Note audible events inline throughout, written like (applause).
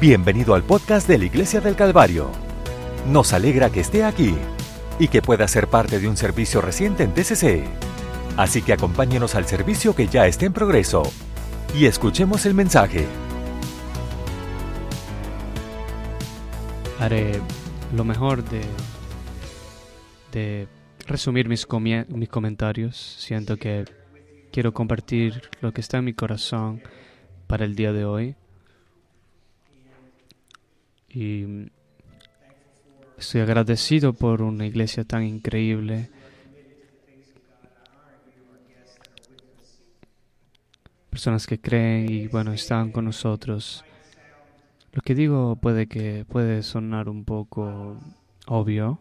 Bienvenido al podcast de la Iglesia del Calvario. Nos alegra que esté aquí y que pueda ser parte de un servicio reciente en TCC. Así que acompáñenos al servicio que ya está en progreso y escuchemos el mensaje. Haré lo mejor de, de resumir mis, mis comentarios. Siento que quiero compartir lo que está en mi corazón para el día de hoy. Y estoy agradecido por una iglesia tan increíble. Personas que creen y bueno, están con nosotros. Lo que digo puede que puede sonar un poco obvio,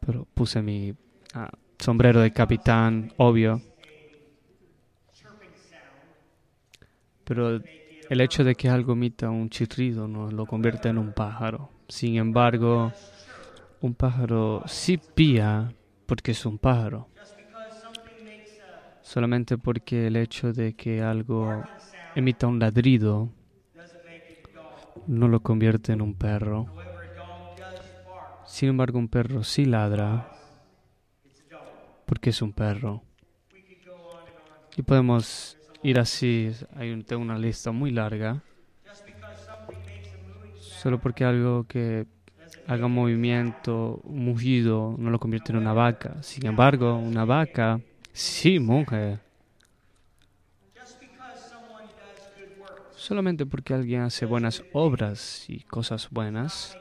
pero puse mi ah, sombrero de capitán, obvio. Pero el hecho de que algo emita un chirrido no lo convierte en un pájaro. Sin embargo, un pájaro sí pía porque es un pájaro. Solamente porque el hecho de que algo emita un ladrido no lo convierte en un perro. Sin embargo, un perro sí ladra porque es un perro. Y podemos ir así, hay tengo una lista muy larga. Solo porque algo que haga movimiento, un mugido, no lo convierte en una vaca. Sin embargo, una vaca sí mujer. Solamente porque alguien hace buenas obras y cosas buenas,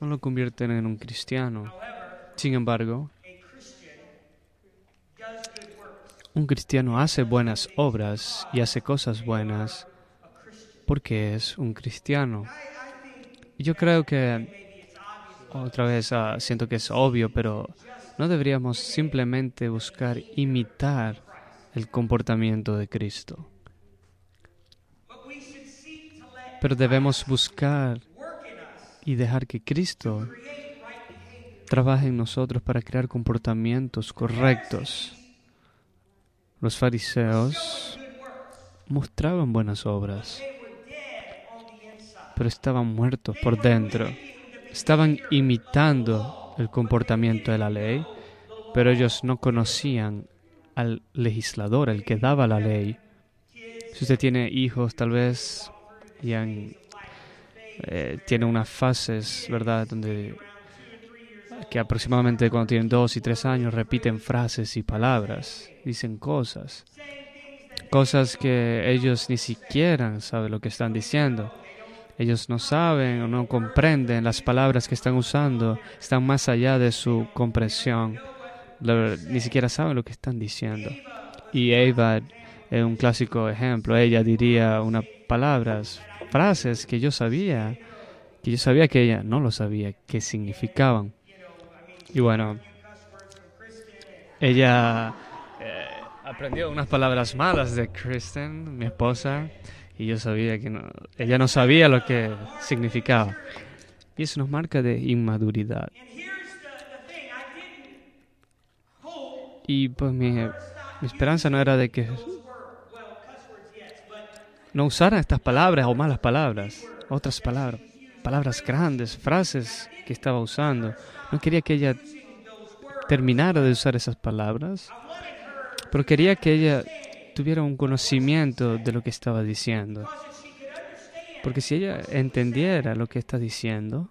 no lo convierten en un cristiano. Sin embargo, un cristiano hace buenas obras y hace cosas buenas porque es un cristiano. Yo creo que, otra vez, ah, siento que es obvio, pero no deberíamos simplemente buscar imitar el comportamiento de Cristo. Pero debemos buscar y dejar que Cristo trabaje en nosotros para crear comportamientos correctos. Los fariseos mostraban buenas obras, pero estaban muertos por dentro. Estaban imitando el comportamiento de la ley, pero ellos no conocían al legislador, el que daba la ley. Si usted tiene hijos, tal vez y eh, tiene unas fases, ¿verdad?, donde que aproximadamente cuando tienen dos y tres años repiten frases y palabras, dicen cosas, cosas que ellos ni siquiera saben lo que están diciendo. Ellos no saben o no comprenden las palabras que están usando, están más allá de su comprensión, ni siquiera saben lo que están diciendo. Y Eva es un clásico ejemplo, ella diría unas palabras, frases que yo sabía, que yo sabía que ella no lo sabía, qué significaban. Y bueno, ella eh, aprendió unas palabras malas de Kristen, mi esposa, y yo sabía que no, ella no sabía lo que significaba. Y eso nos marca de inmaduridad. Y pues mi, mi esperanza no era de que no usaran estas palabras o malas palabras, otras palabras, palabras grandes, frases que estaba usando. No quería que ella terminara de usar esas palabras, pero quería que ella tuviera un conocimiento de lo que estaba diciendo. Porque si ella entendiera lo que está diciendo,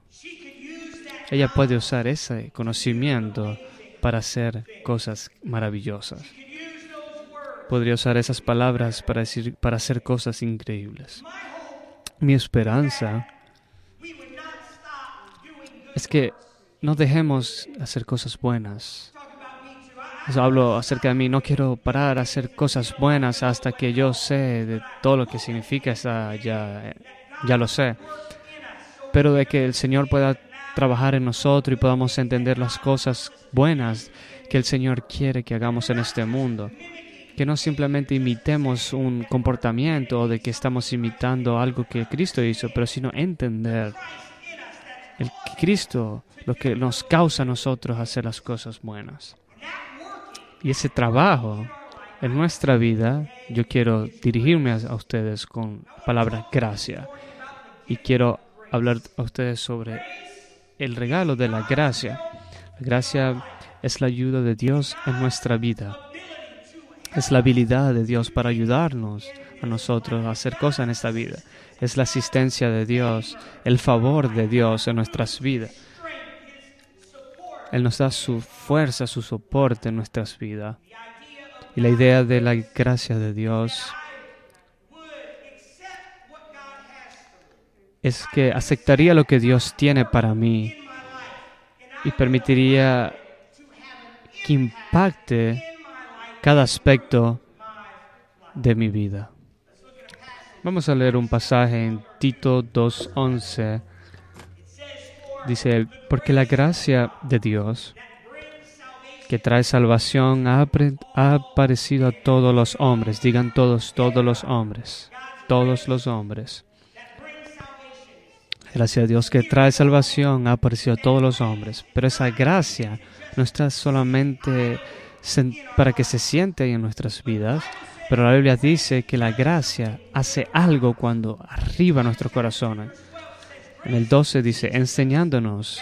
ella puede usar ese conocimiento para hacer cosas maravillosas. Podría usar esas palabras para, decir, para hacer cosas increíbles. Mi esperanza es que no dejemos hacer cosas buenas. Eso hablo acerca de mí. No quiero parar a hacer cosas buenas hasta que yo sé de todo lo que significa ya, ya lo sé. Pero de que el Señor pueda trabajar en nosotros y podamos entender las cosas buenas que el Señor quiere que hagamos en este mundo. Que no simplemente imitemos un comportamiento o de que estamos imitando algo que Cristo hizo, pero sino entender el Cristo, lo que nos causa a nosotros hacer las cosas buenas. Y ese trabajo en nuestra vida yo quiero dirigirme a, ustedes con palabra gracia y quiero hablar a ustedes sobre el regalo de la gracia. La gracia es la ayuda de Dios en nuestra vida. Es la habilidad de Dios para ayudarnos a nosotros a hacer cosas en esta vida. Es la asistencia de Dios, el favor de Dios en nuestras vidas. Él nos da su fuerza, su soporte en nuestras vidas. Y la idea de la gracia de Dios es que aceptaría lo que Dios tiene para mí y permitiría que impacte cada aspecto de mi vida. Vamos a leer un pasaje en Tito 2.11. Dice, porque la gracia de Dios que trae salvación ha, aparecido a todos los hombres. Digan todos, todos los hombres. Todos los hombres. Gracias a Dios que trae salvación ha aparecido a todos los hombres. Pero esa gracia no está solamente para que se siente en nuestras vidas, pero la Biblia dice que la gracia hace algo cuando arriba nuestros corazones. En el 12 dice, enseñándonos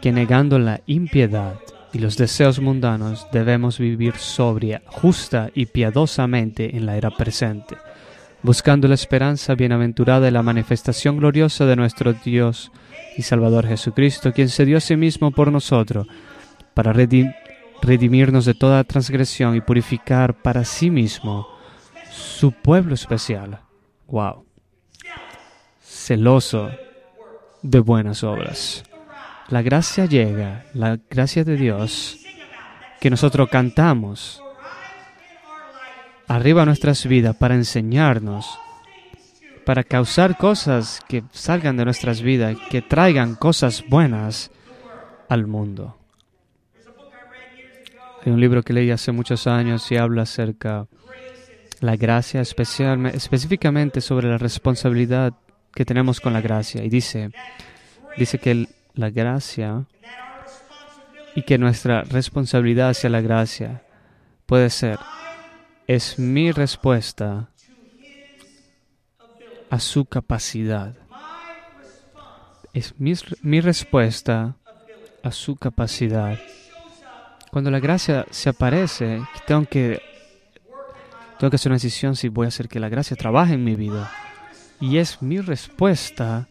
que negando la impiedad y los deseos mundanos debemos vivir sobria, justa y piadosamente en la era presente, buscando la esperanza bienaventurada de la manifestación gloriosa de nuestro Dios y Salvador Jesucristo, quien se dio a sí mismo por nosotros, para redimirnos de toda transgresión y purificar para sí mismo su pueblo especial. Wow. Celoso de buenas obras la gracia llega, la gracia de Dios, que nosotros cantamos arriba nuestras vidas para enseñarnos, para causar cosas que salgan de nuestras vidas, que traigan cosas buenas al mundo. Hay un libro que leí hace muchos años y habla acerca de la gracia, específicamente sobre la responsabilidad que tenemos con la gracia. Y dice, dice que la gracia y que nuestra responsabilidad hacia la gracia puede ser, es mi respuesta a su capacidad. Es mi respuesta a su capacidad. Cuando la gracia se aparece, tengo que, tengo que hacer una decisión si voy a hacer que la gracia trabaje en mi vida. Y es mi respuesta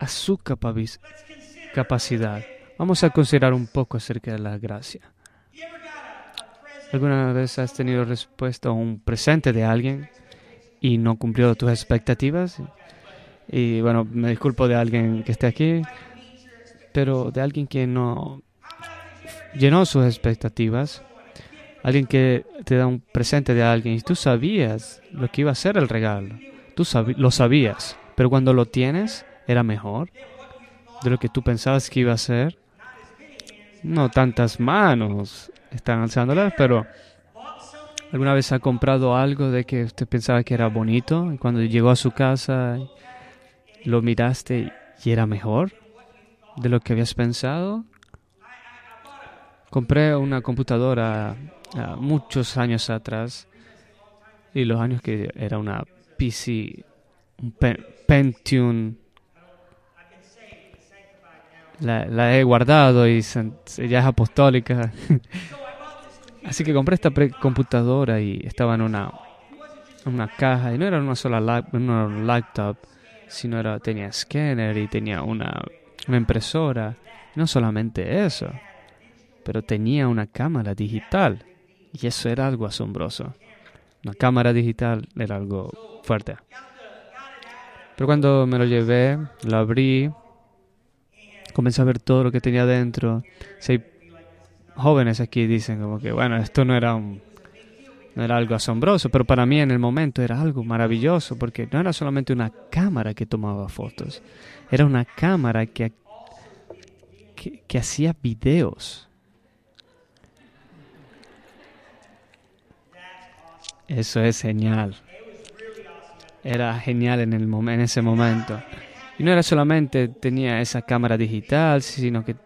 a su capacidad. Vamos a considerar un poco acerca de la gracia. ¿Alguna vez has tenido respuesta a un presente de alguien y no cumplió tus expectativas? Y bueno, me disculpo de alguien que esté aquí, pero de alguien que no llenó sus expectativas, alguien que te da un presente de alguien y tú sabías lo que iba a ser el regalo, tú lo sabías, pero cuando lo tienes era mejor de lo que tú pensabas que iba a ser. No tantas manos están alzándolas, pero ¿alguna vez ha comprado algo de que usted pensaba que era bonito y cuando llegó a su casa lo miraste y era mejor de lo que habías pensado? Compré una computadora muchos años atrás y los años que era una PC, un Pentium la, he guardado y ya es apostólica. (laughs) Así que compré esta computadora y estaba en una, una caja y no era una sola laptop, sino era, tenía escáner y tenía una, una impresora. No solamente eso, pero tenía una cámara digital y eso era algo asombroso. Una cámara digital era algo fuerte. Pero cuando me lo llevé, lo abrí comencé a ver todo lo que tenía dentro. Si hay jóvenes aquí dicen como que, bueno, esto no era no era algo asombroso, pero para mí en el momento era algo maravilloso, porque no era solamente una cámara que tomaba fotos, era una cámara que, que hacía videos. Eso es genial. Era genial en, el en ese momento. Y no era solamente tenía esa cámara digital, sino que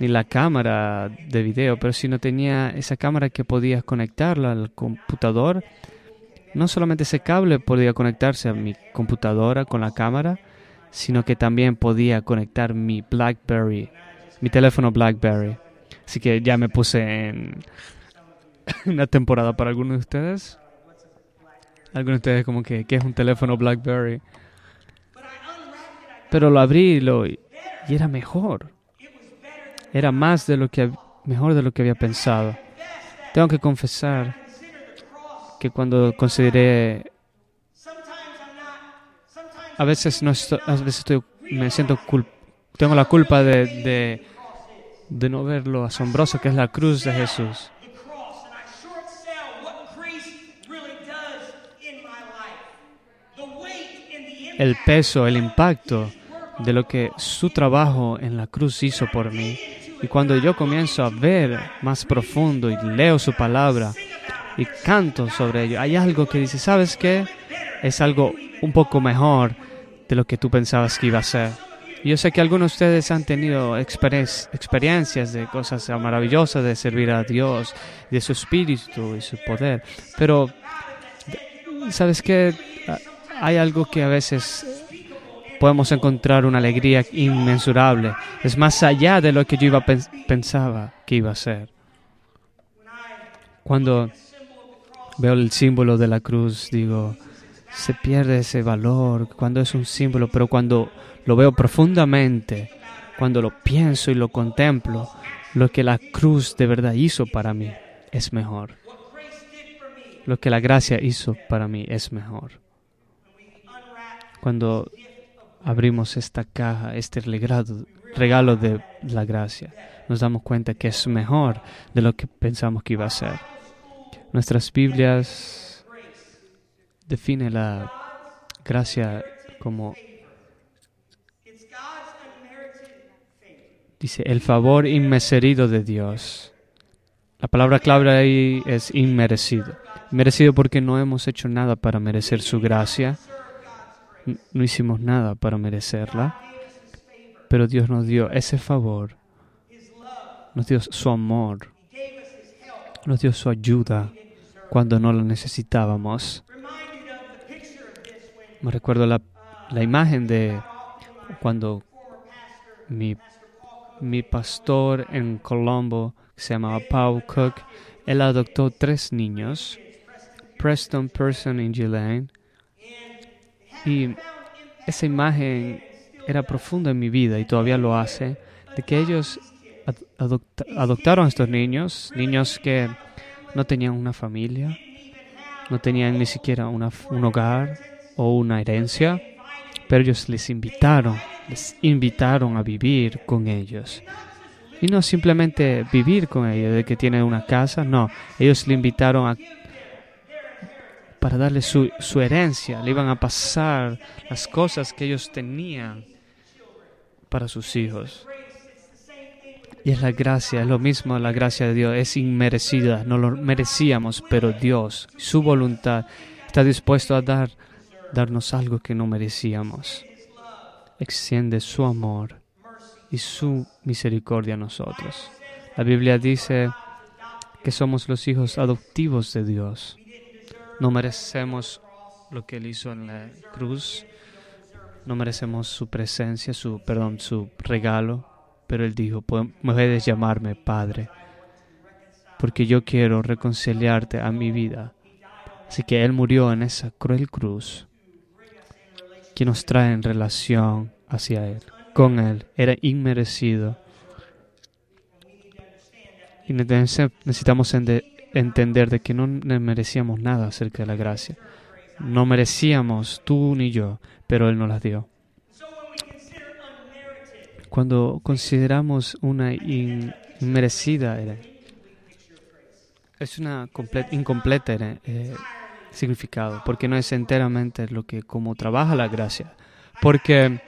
ni la cámara de video, pero sino tenía esa cámara que podías conectarla al computador no solamente ese cable podía conectarse a mi computadora con la cámara, sino que también podía conectar mi BlackBerry, mi teléfono BlackBerry. Así que ya me puse en (laughs) una temporada para algunos de ustedes. Algunos de ustedes como que, ¿qué es un teléfono BlackBerry? Pero lo abrí y, era mejor. Era más de lo que mejor de lo que había pensado. Tengo que confesar que cuando consideré a veces no estoy, a veces me siento cul tengo la culpa de, de no ver lo asombroso que es la cruz de Jesús. El peso, el impacto de lo que su trabajo en la cruz hizo por mí. Y cuando yo comienzo a ver más profundo y leo su palabra y canto sobre ello, hay algo que dice, ¿sabes qué? Es algo un poco mejor de lo que tú pensabas que iba a ser. Yo sé que algunos de ustedes han tenido experiencias de cosas maravillosas de servir a Dios, de su espíritu y su poder, pero ¿sabes qué? Hay algo que a veces podemos encontrar una alegría inmensurable. Es más allá de lo que yo iba pensaba que iba a ser. Cuando veo el símbolo de la cruz, digo, se pierde ese valor cuando es un símbolo, pero cuando lo veo profundamente, cuando lo pienso y lo contemplo, lo que la cruz de verdad hizo para mí es mejor. Lo que la gracia hizo para mí es mejor. Cuando abrimos esta caja, este regalo, de la gracia, nos damos cuenta que es mejor de lo que pensamos que iba a ser. Nuestras Biblias definen la gracia como dice el favor inmerecido de Dios. La palabra clave ahí es inmerecido. Merecido porque no hemos hecho nada para merecer su gracia no hicimos nada para merecerla, pero Dios nos dio ese favor, nos dio su amor, nos dio su ayuda cuando no lo necesitábamos. Me recuerdo la, la imagen de cuando mi, mi pastor en Colombo, que se llamaba Paul Cook, él adoptó tres niños, Preston, Person y Ghislaine, y esa imagen era profunda en mi vida y todavía lo hace, de que ellos adoptaron a estos niños, niños que no tenían una familia, no tenían ni siquiera un hogar o una herencia, pero ellos les invitaron, les invitaron a vivir con ellos. Y no simplemente vivir con ellos, de que tienen una casa, no, ellos le invitaron a para darle su, su herencia, le iban a pasar las cosas que ellos tenían para sus hijos. Y es la gracia, es lo mismo la gracia de Dios, es inmerecida, no lo merecíamos, pero Dios, su voluntad, está dispuesto a dar, darnos algo que no merecíamos. Extiende su amor y su misericordia a nosotros. La Biblia dice que somos los hijos adoptivos de Dios. No merecemos lo que Él hizo en la cruz. No merecemos su presencia, su, perdón, su regalo. Pero Él dijo, puedes llamarme Padre, porque yo quiero reconciliarte a mi vida. Así que Él murió en esa cruel cruz, que nos trae en relación hacia Él, con Él. Era inmerecido. Y necesitamos entender de que no merecíamos nada acerca de la gracia. No merecíamos tú ni yo, pero Él nos las dio. Cuando consideramos una inmerecida, es una incompleta eh, significado, porque no es enteramente lo que como trabaja la gracia. Porque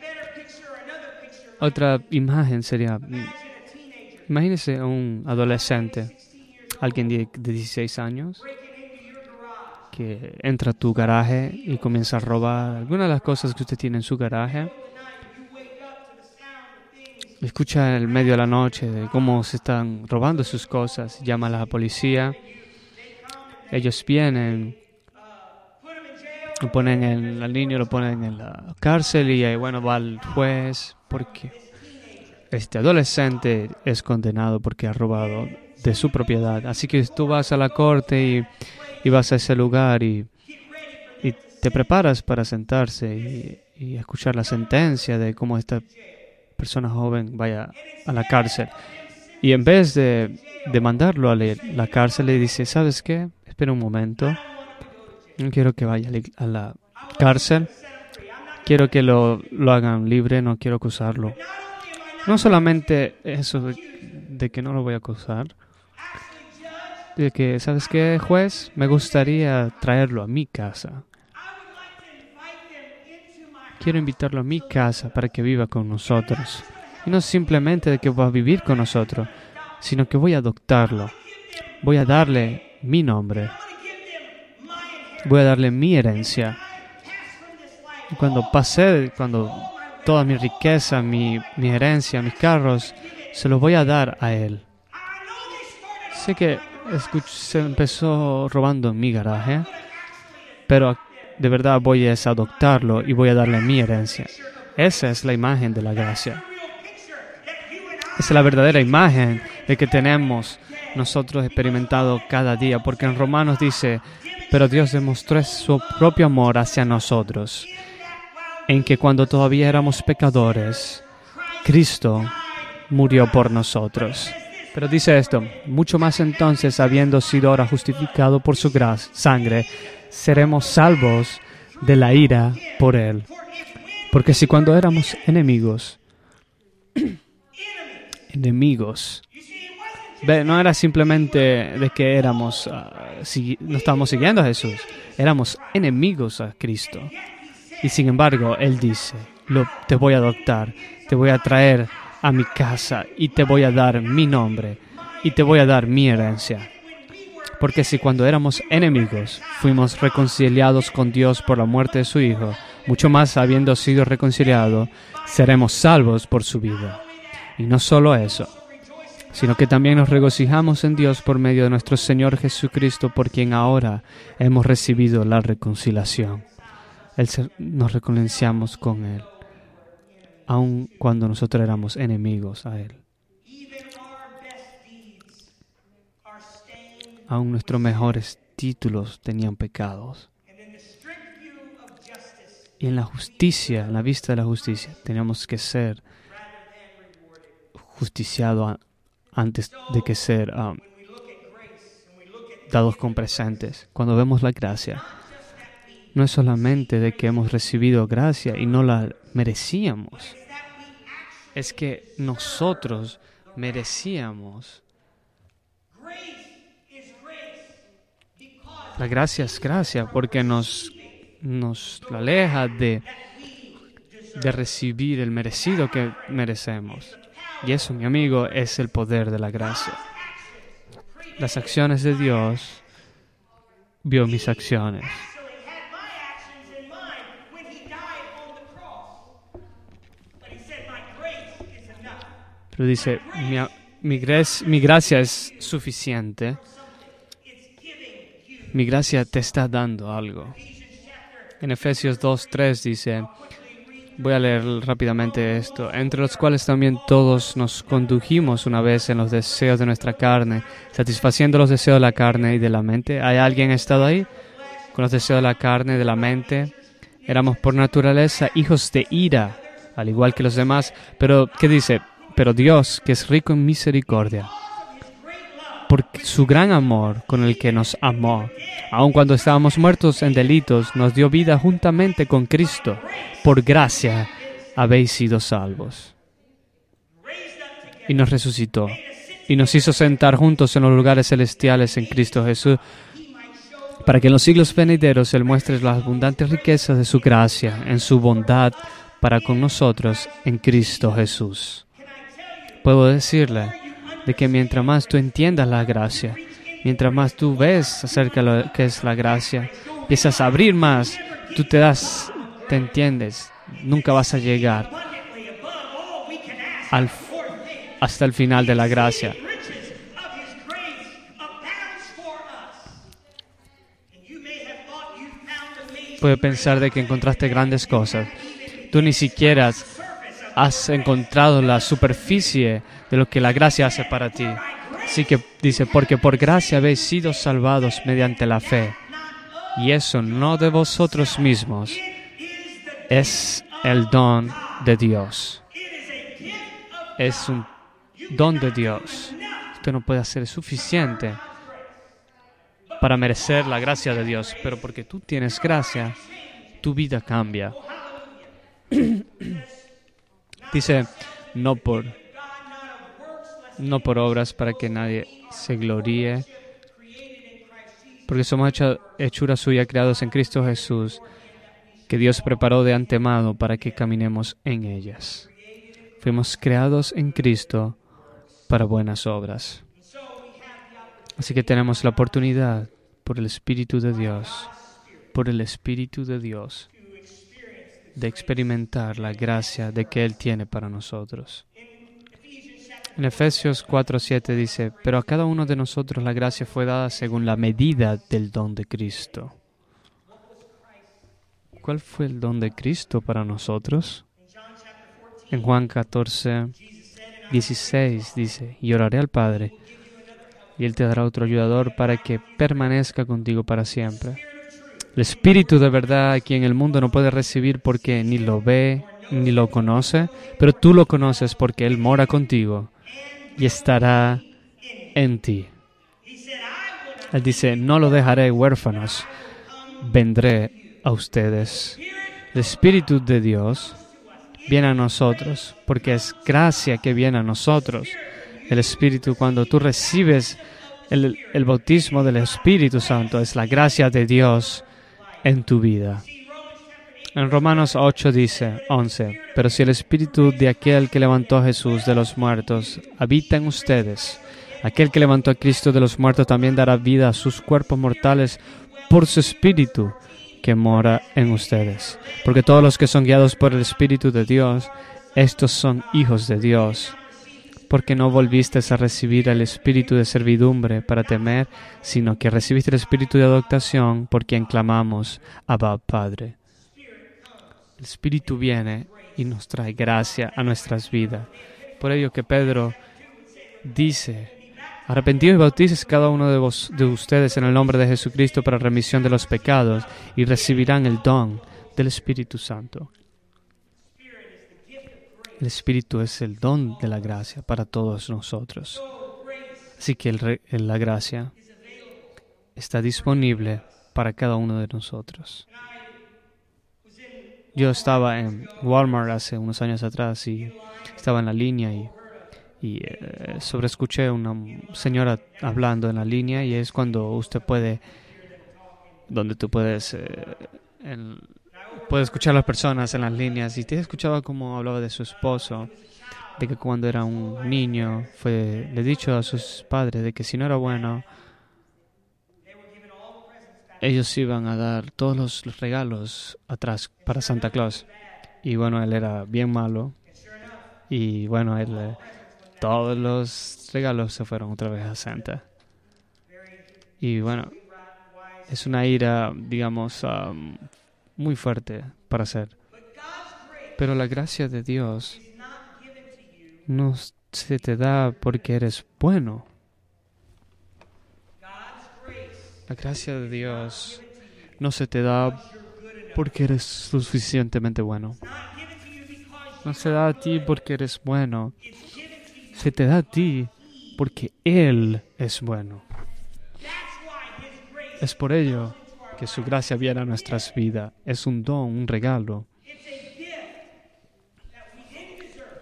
otra imagen sería, mm, imagínese a un adolescente alguien de, 16 años que entra a tu garaje y comienza a robar algunas de las cosas que usted tiene en su garaje. Escucha en el medio de la noche de cómo se están robando sus cosas, llama a la policía. Ellos vienen lo ponen en al niño, lo ponen en la cárcel y ahí, bueno, va al juez porque este adolescente es condenado porque ha robado de su propiedad. Así que tú vas a la corte y, vas a ese lugar y, te preparas para sentarse y, escuchar la sentencia de cómo esta persona joven vaya a la cárcel. Y en vez de, mandarlo a la cárcel, le dice, ¿sabes qué? Espera un momento. No quiero que vaya a la cárcel. Quiero que lo, hagan libre, no quiero acusarlo. No solamente eso de, que no lo voy a acusar, de que, ¿sabes qué, juez? Me gustaría traerlo a mi casa. Quiero invitarlo a mi casa para que viva con nosotros. Y no simplemente de que va a vivir con nosotros, sino que voy a adoptarlo. Voy a darle mi nombre. Voy a darle mi herencia. Y cuando pase, cuando toda mi riqueza, mi, mi herencia, mis carros, se los voy a dar a él. Sé que se empezó robando en mi garaje, pero de verdad voy a adoptarlo y voy a darle mi herencia. Esa es la imagen de la gracia. Esa es la verdadera imagen de que tenemos nosotros experimentado cada día, porque en Romanos dice, pero Dios demostró su propio amor hacia nosotros, en que cuando todavía éramos pecadores, Cristo murió por nosotros. Pero dice esto, mucho más entonces, habiendo sido ahora justificado por su sangre, seremos salvos de la ira por Él. Porque si cuando éramos enemigos, (clears throat) enemigos, no era simplemente de que éramos, uh, si, no estábamos siguiendo a Jesús, éramos enemigos a Cristo. Y sin embargo, Él dice, te voy a adoptar, te voy a traer a mi casa y te voy a dar mi nombre y te voy a dar mi herencia. Porque si cuando éramos enemigos fuimos reconciliados con Dios por la muerte de su Hijo, mucho más habiendo sido reconciliados, seremos salvos por su vida. Y no solo eso, sino que también nos regocijamos en Dios por medio de nuestro Señor Jesucristo, por quien ahora hemos recibido la reconciliación. nos reconciliamos con Él, aun cuando nosotros éramos enemigos a Él. aún nuestros mejores títulos tenían pecados. Y en la justicia, en la vista de la justicia, teníamos que ser justiciados antes de que ser um, dados con presentes. Cuando vemos la gracia, no es solamente de que hemos recibido gracia y no la merecíamos, es que nosotros merecíamos La gracia es gracia porque nos, nos aleja de, de recibir el merecido que merecemos. Y eso, mi amigo, es el poder de la gracia. Las acciones de Dios vio mis acciones. Dice, mi, gracia es suficiente mi gracia te está dando algo. En Efesios 2.3 dice, voy a leer rápidamente esto, entre los cuales también todos nos condujimos una vez en los deseos de nuestra carne, satisfaciendo los deseos de la carne y de la mente. ¿Hay alguien estado ahí? Con los deseos de la carne de la mente. Éramos por naturaleza hijos de ira, al igual que los demás. Pero, ¿qué dice? Pero Dios, que es rico en misericordia, por su gran amor con el que nos amó. Aun cuando estábamos muertos en delitos, nos dio vida juntamente con Cristo. Por gracia habéis sido salvos. Y nos resucitó. Y nos hizo sentar juntos en los lugares celestiales en Cristo Jesús, para que en los siglos venideros Él muestre las abundantes riquezas de su gracia, en su bondad para con nosotros en Cristo Jesús. Puedo decirle, de que mientras más tú entiendas la gracia, mientras más tú ves acerca de lo que es la gracia, empiezas a abrir más, tú te das, te entiendes, nunca vas a llegar al, hasta el final de la gracia. puede pensar de que encontraste grandes cosas. Tú ni siquiera has encontrado la superficie de lo que la gracia hace para ti. Así que dice, porque por gracia habéis sido salvados mediante la fe. Y eso no de vosotros mismos, es el don de Dios. Es un don de Dios. Usted no puede hacer suficiente para merecer la gracia de Dios, pero porque tú tienes gracia, tu vida cambia. (clears throat) Dice, no por no por obras para que nadie se gloríe, porque somos hechura suya creados en Cristo Jesús, que Dios preparó de antemano para que caminemos en ellas. Fuimos creados en Cristo para buenas obras. Así que tenemos la oportunidad por el Espíritu de Dios, por el Espíritu de Dios, de experimentar la gracia de que Él tiene para nosotros. En Efesios 4:7 dice, pero a cada uno de nosotros la gracia fue dada según la medida del don de Cristo. ¿Cuál fue el don de Cristo para nosotros? En Juan 14, 16 dice, y oraré al Padre y Él te dará otro ayudador para que permanezca contigo para siempre. El Espíritu de verdad a quien el mundo no puede recibir porque ni lo ve ni lo conoce, pero tú lo conoces porque Él mora contigo y estará en ti. Él dice, no lo dejaré huérfanos, vendré a ustedes. El Espíritu de Dios viene a nosotros porque es gracia que viene a nosotros el Espíritu, cuando tú recibes el, el, bautismo del Espíritu Santo, es la gracia de Dios en tu vida. En Romanos 8 dice, 11, pero si el Espíritu de aquel que levantó a Jesús de los muertos habita en ustedes, aquel que levantó a Cristo de los muertos también dará vida a sus cuerpos mortales por su Espíritu que mora en ustedes. Porque todos los que son guiados por el Espíritu de Dios, estos son hijos de Dios porque no volviste a recibir el espíritu de servidumbre para temer, sino que recibiste el espíritu de adoptación por quien clamamos, Abba Padre. El espíritu viene y nos trae gracia a nuestras vidas. Por ello que Pedro dice, arrepentidos y bautices cada uno de, vos, de ustedes en el nombre de Jesucristo para remisión de los pecados y recibirán el don del Espíritu Santo. El Espíritu es el don de la gracia para todos nosotros. Así que la gracia está disponible para cada uno de nosotros. Yo estaba en Walmart hace unos años atrás y estaba en la línea y, y eh, sobreescuché a una señora hablando en la línea y es cuando usted puede, donde tú puedes eh, puede escuchar a las personas en las líneas y te escuchaba cómo hablaba de su esposo, de que cuando era un niño fue le dicho a sus padres de que si no era bueno ellos iban a dar todos los regalos atrás para Santa Claus. Y bueno, él era bien malo. Y bueno, él, eh, todos los regalos se fueron otra vez a Santa. Y bueno, es una ira, digamos, um, muy fuerte para hacer. Pero la gracia de Dios no se te da porque eres bueno. La gracia de Dios no se te da porque eres suficientemente bueno. No se da a ti porque eres bueno. Se te da a ti porque Él es bueno. Es por ello que su gracia viene a nuestras vidas. Es un don, un regalo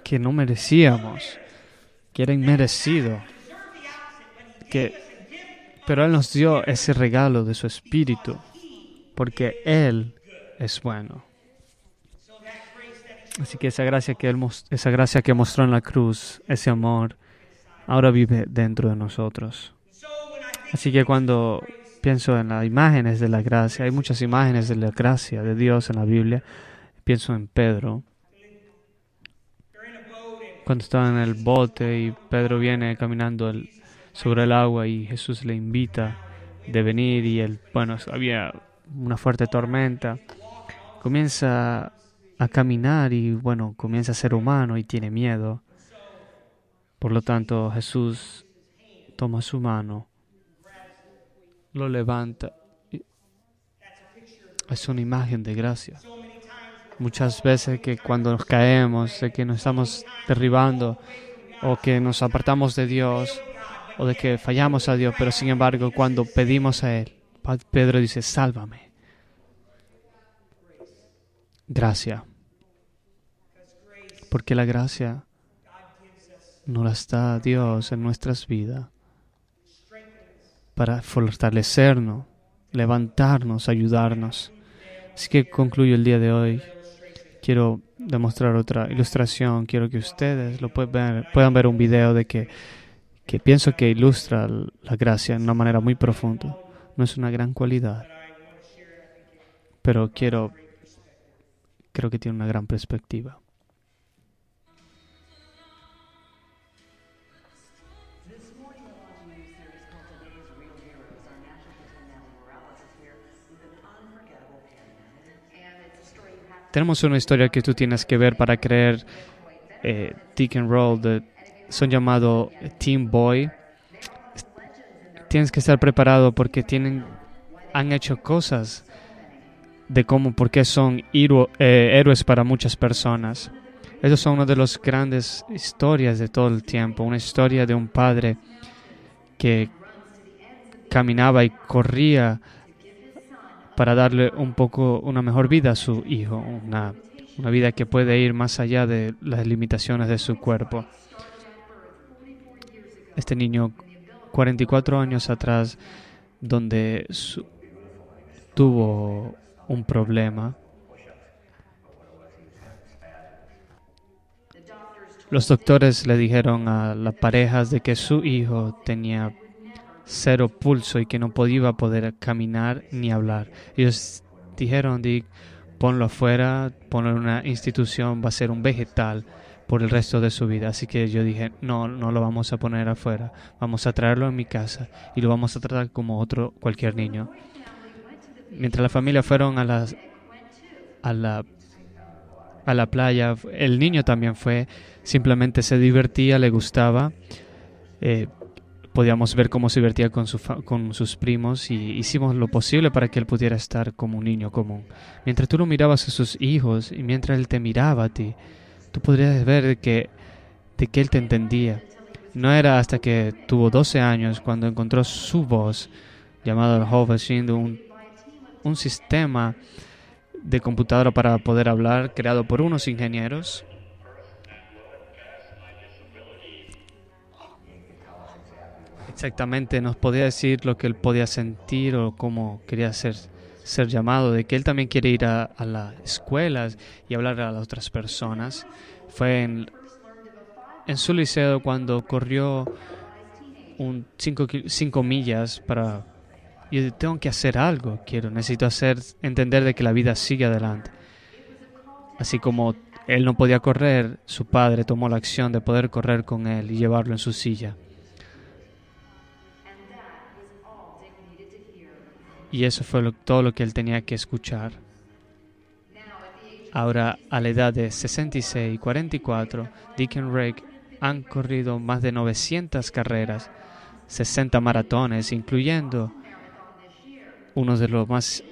que no merecíamos, que era inmerecido, que, pero Él nos dio ese regalo de su Espíritu, porque Él es bueno. Así que esa gracia que, él, esa gracia que mostró en la cruz, ese amor, ahora vive dentro de nosotros. Así que cuando pienso en las imágenes de la gracia. Hay muchas imágenes de la gracia de Dios en la Biblia. Pienso en Pedro. Cuando estaba en el bote y Pedro viene caminando sobre el agua y Jesús le invita de venir y él, bueno, había una fuerte tormenta, comienza a caminar y bueno, comienza a ser humano y tiene miedo. Por lo tanto, Jesús toma su mano, lo levanta. Es una imagen de gracia. Muchas veces que cuando nos caemos, de que nos estamos derribando o que nos apartamos de Dios o de que fallamos a Dios, pero sin embargo cuando pedimos a Él, Pedro dice, sálvame. Gracia. Porque la gracia no la está Dios en nuestras vidas para fortalecernos, levantarnos, ayudarnos. Así que concluyo el día de hoy. Quiero demostrar otra ilustración. Quiero que ustedes lo puedan ver, puedan ver un video de que, que pienso que ilustra la gracia de una manera muy profunda. No es una gran cualidad, pero quiero, creo que tiene una gran perspectiva. Tenemos una historia que tú tienes que ver para creer eh, and Roll. Son llamados Team Boy. Tienes que estar preparado porque tienen, han hecho cosas de cómo, por qué son eh, héroes para muchas personas. Esos son una de las grandes historias de todo el tiempo. Una historia de un padre que caminaba y corría para darle un poco una mejor vida a su hijo, una, una vida que puede ir más allá de las limitaciones de su cuerpo. Este niño, 44 años atrás, donde tuvo un problema, los doctores le dijeron a las parejas de que su hijo tenía cero pulso y que no podía poder caminar ni hablar. Ellos dijeron, Dick, ponlo afuera, ponlo en una institución, va a ser un vegetal por el resto de su vida. Así que yo dije, no, no lo vamos a poner afuera, vamos a traerlo en mi casa y lo vamos a tratar como otro cualquier niño. Mientras la familia fueron a las a la a la playa, el niño también fue, simplemente se divertía, le gustaba. Eh, podíamos ver cómo se divertía con, su con sus primos y hicimos lo posible para que él pudiera estar como un niño común. Mientras tú lo mirabas a sus hijos y mientras él te miraba a ti, tú podrías ver que, de que él te entendía. No era hasta que tuvo 12 años cuando encontró su voz, llamado siendo un, un sistema de computadora para poder hablar creado por unos ingenieros exactamente nos podía decir lo que él podía sentir o cómo quería ser, ser llamado, de que él también quiere ir a, las escuelas y hablar a las otras personas. Fue en, su liceo cuando corrió cinco millas para... Yo tengo que hacer algo, quiero, necesito hacer, entender de que la vida sigue adelante. Así como él no podía correr, su padre tomó la acción de poder correr con él y llevarlo en su silla. Y eso fue todo lo que él tenía que escuchar. Ahora, a la edad de 66 y 44, Dick y Rick han corrido más de 900 carreras, 60 maratones, incluyendo uno de los más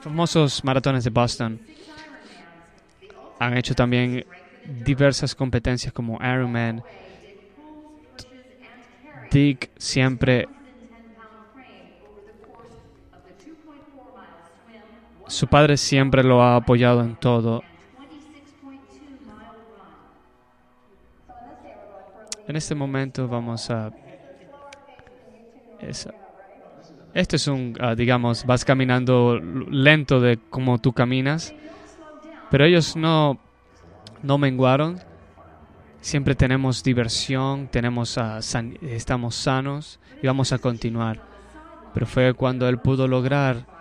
famosos maratones de Boston. Han hecho también diversas competencias como Ironman. Dick siempre Su padre siempre lo ha apoyado en todo. En este momento vamos a... Esto es un, ah, digamos, vas caminando lento de como tú caminas, pero ellos no, no menguaron. Siempre tenemos diversión, tenemos, uh, estamos sanos y vamos a continuar. Pero fue cuando él pudo lograr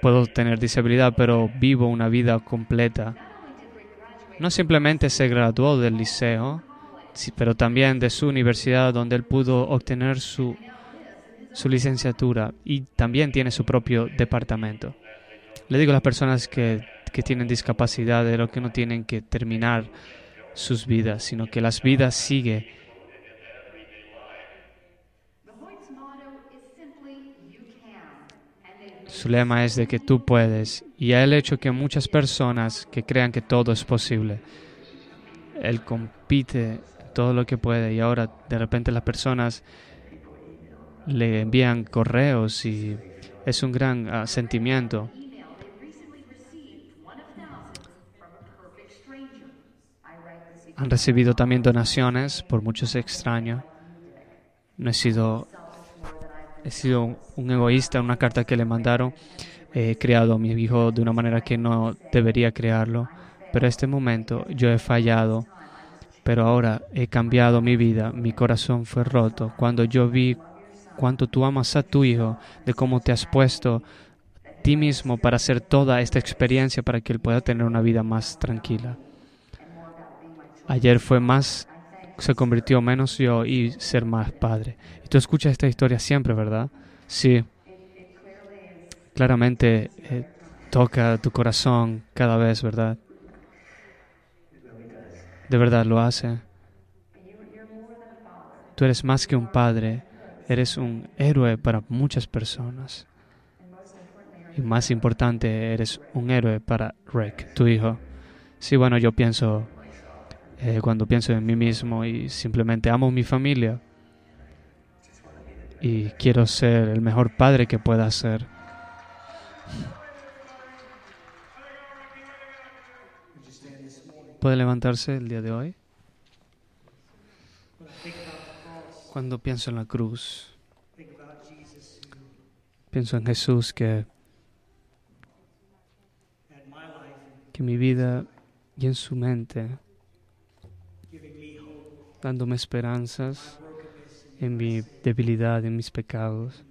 puedo tener disabilidad, pero vivo una vida completa. No simplemente se graduó del liceo, pero también de su universidad, donde él pudo obtener su su licenciatura y también tiene su propio departamento. Le digo a las personas que, que tienen discapacidad de lo que no tienen que terminar sus vidas, sino que las vidas siguen. Su lema es de que tú puedes y el hecho que muchas personas que crean que todo es posible. Él compite todo lo que puede y ahora de repente las personas le envían correos y es un gran uh, sentimiento. Han recibido también donaciones por muchos extraños. No he sido, he sido un egoísta en una carta que le mandaron. He criado a mi hijo de una manera que no debería crearlo. Pero en este momento yo he fallado. Pero ahora he cambiado mi vida. Mi corazón fue roto cuando yo vi cuánto tú amas a tu hijo, de cómo te has puesto ti mismo para hacer toda esta experiencia para que él pueda tener una vida más tranquila. Ayer fue más, se convirtió menos yo y ser más padre. Y tú escuchas esta historia siempre, ¿verdad? Sí. Claramente eh, toca tu corazón cada vez, ¿verdad? De verdad lo hace. Tú eres más que un padre, eres un héroe para muchas personas. Y más importante, eres un héroe para Rick, tu hijo. Sí, bueno, yo pienso eh, cuando pienso en mí mismo y simplemente amo mi familia y quiero ser el mejor padre que pueda ser. ¿Puede levantarse el día de hoy? Cuando pienso en la cruz, pienso en Jesús que, que mi vida y en su mente dándome esperanzas en mi debilidad, en mis pecados,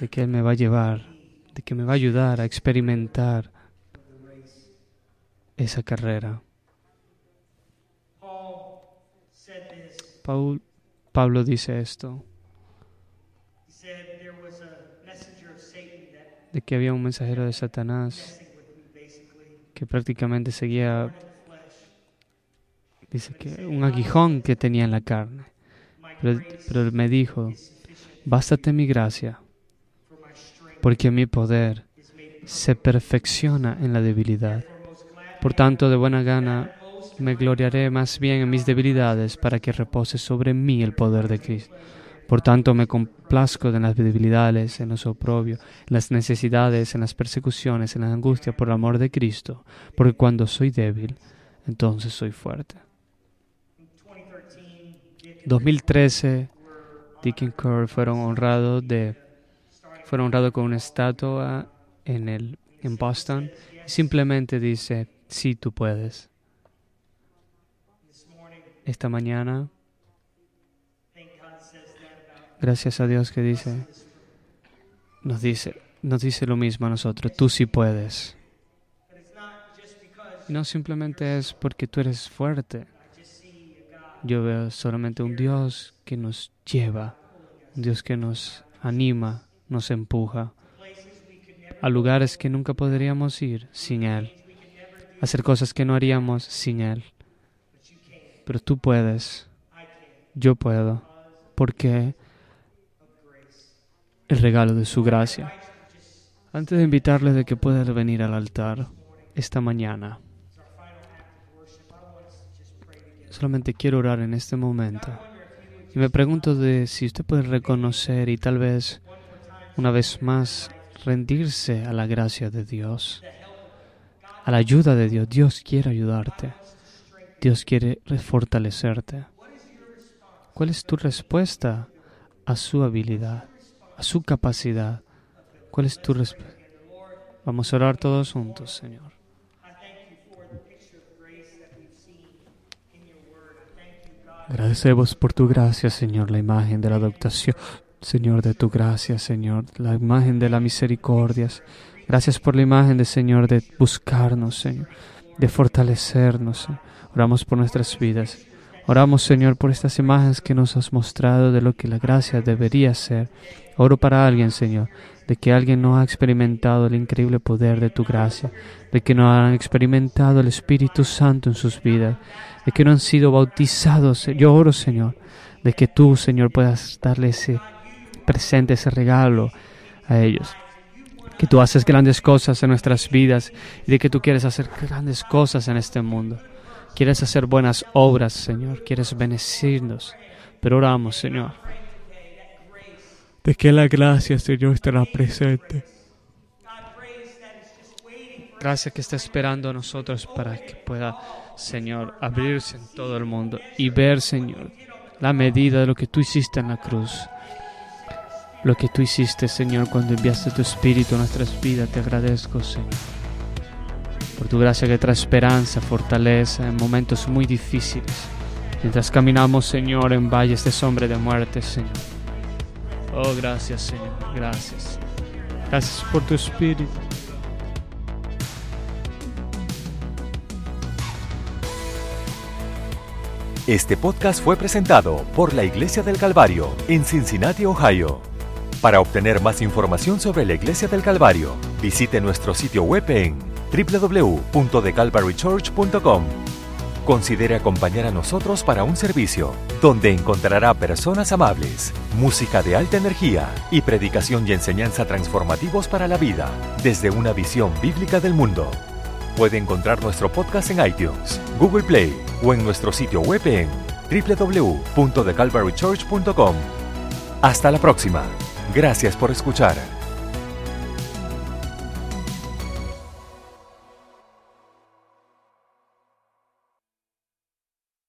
de que Él me va a llevar, de que me va a ayudar a experimentar esa carrera. Paul, Pablo dice esto, de que había un mensajero de Satanás que prácticamente seguía Dice que un aguijón que tenía en la carne. Pero, pero me dijo, bástate mi gracia, porque mi poder se perfecciona en la debilidad. Por tanto, de buena gana me gloriaré más bien en mis debilidades para que repose sobre mí el poder de Cristo. Por tanto, me complazco en las debilidades, en los oprobios, en las necesidades, en las persecuciones, en la angustia por el amor de Cristo, porque cuando soy débil, entonces soy fuerte. 2013, Dick y Kerr fueron honrados de fueron honrados con una estatua en el en Boston. simplemente dice, sí, tú puedes. Esta mañana, gracias a Dios que dice, nos dice, nos dice lo mismo a nosotros, tú sí puedes. No simplemente es porque tú eres fuerte yo veo solamente un Dios que nos lleva, un Dios que nos anima, nos empuja a lugares que nunca podríamos ir sin Él, hacer cosas que no haríamos sin Él. Pero tú puedes, yo puedo, porque el regalo de su gracia. Antes de invitarles de que puedan venir al altar esta mañana, Solamente quiero orar en este momento. Y me pregunto de si usted puede reconocer y tal vez una vez más rendirse a la gracia de Dios, a la ayuda de Dios. Dios quiere ayudarte. Dios quiere fortalecerte. ¿Cuál es tu respuesta a su habilidad, a su capacidad? ¿Cuál es tu respuesta? Vamos a orar todos juntos, Señor. Agradecemos por tu gracia, Señor, la imagen de la adoptación, Señor, de tu gracia, Señor, la imagen de la misericordia. Gracias por la imagen de Señor de buscarnos, Señor, de fortalecernos. Oramos por nuestras vidas. Oramos, Señor, por estas imágenes que nos has mostrado de lo que la gracia debería ser. Oro para alguien, Señor, de que alguien no ha experimentado el increíble poder de tu gracia, de que no han experimentado el Espíritu Santo en sus vidas, de que no han sido bautizados. Yo oro, Señor, de que tú, Señor, puedas darle ese presente, ese regalo a ellos. Que tú haces grandes cosas en nuestras vidas y de que tú quieres hacer grandes cosas en este mundo. Quieres hacer buenas obras, Señor. Quieres bendecirnos. Pero oramos, Señor, de que la gracia, Señor, estará presente. Gracias que está esperando a nosotros para que pueda, Señor, abrirse en todo el mundo y ver, Señor, la medida de lo que tú hiciste en la cruz. Lo que tú hiciste, Señor, cuando enviaste tu Espíritu a nuestras vidas. Te agradezco, Señor por tu gracia que trae esperanza, fortaleza en momentos muy difíciles. Mientras caminamos, Señor, en valles de sombra de muerte, Señor. Oh, gracias, Señor, gracias. Gracias por tu Espíritu. Este podcast fue presentado por la Iglesia del Calvario en Cincinnati, Ohio. Para obtener más información sobre la Iglesia del Calvario, visite nuestro sitio web en www.thecalvarychurch.com. Considere acompañar a nosotros para un servicio donde encontrará personas amables, música de alta energía y predicación y enseñanza transformativos para la vida desde una visión bíblica del mundo. Puede encontrar nuestro podcast en iTunes, Google Play o en nuestro sitio web en www.thecalvarychurch.com. Hasta la próxima. Gracias por escuchar.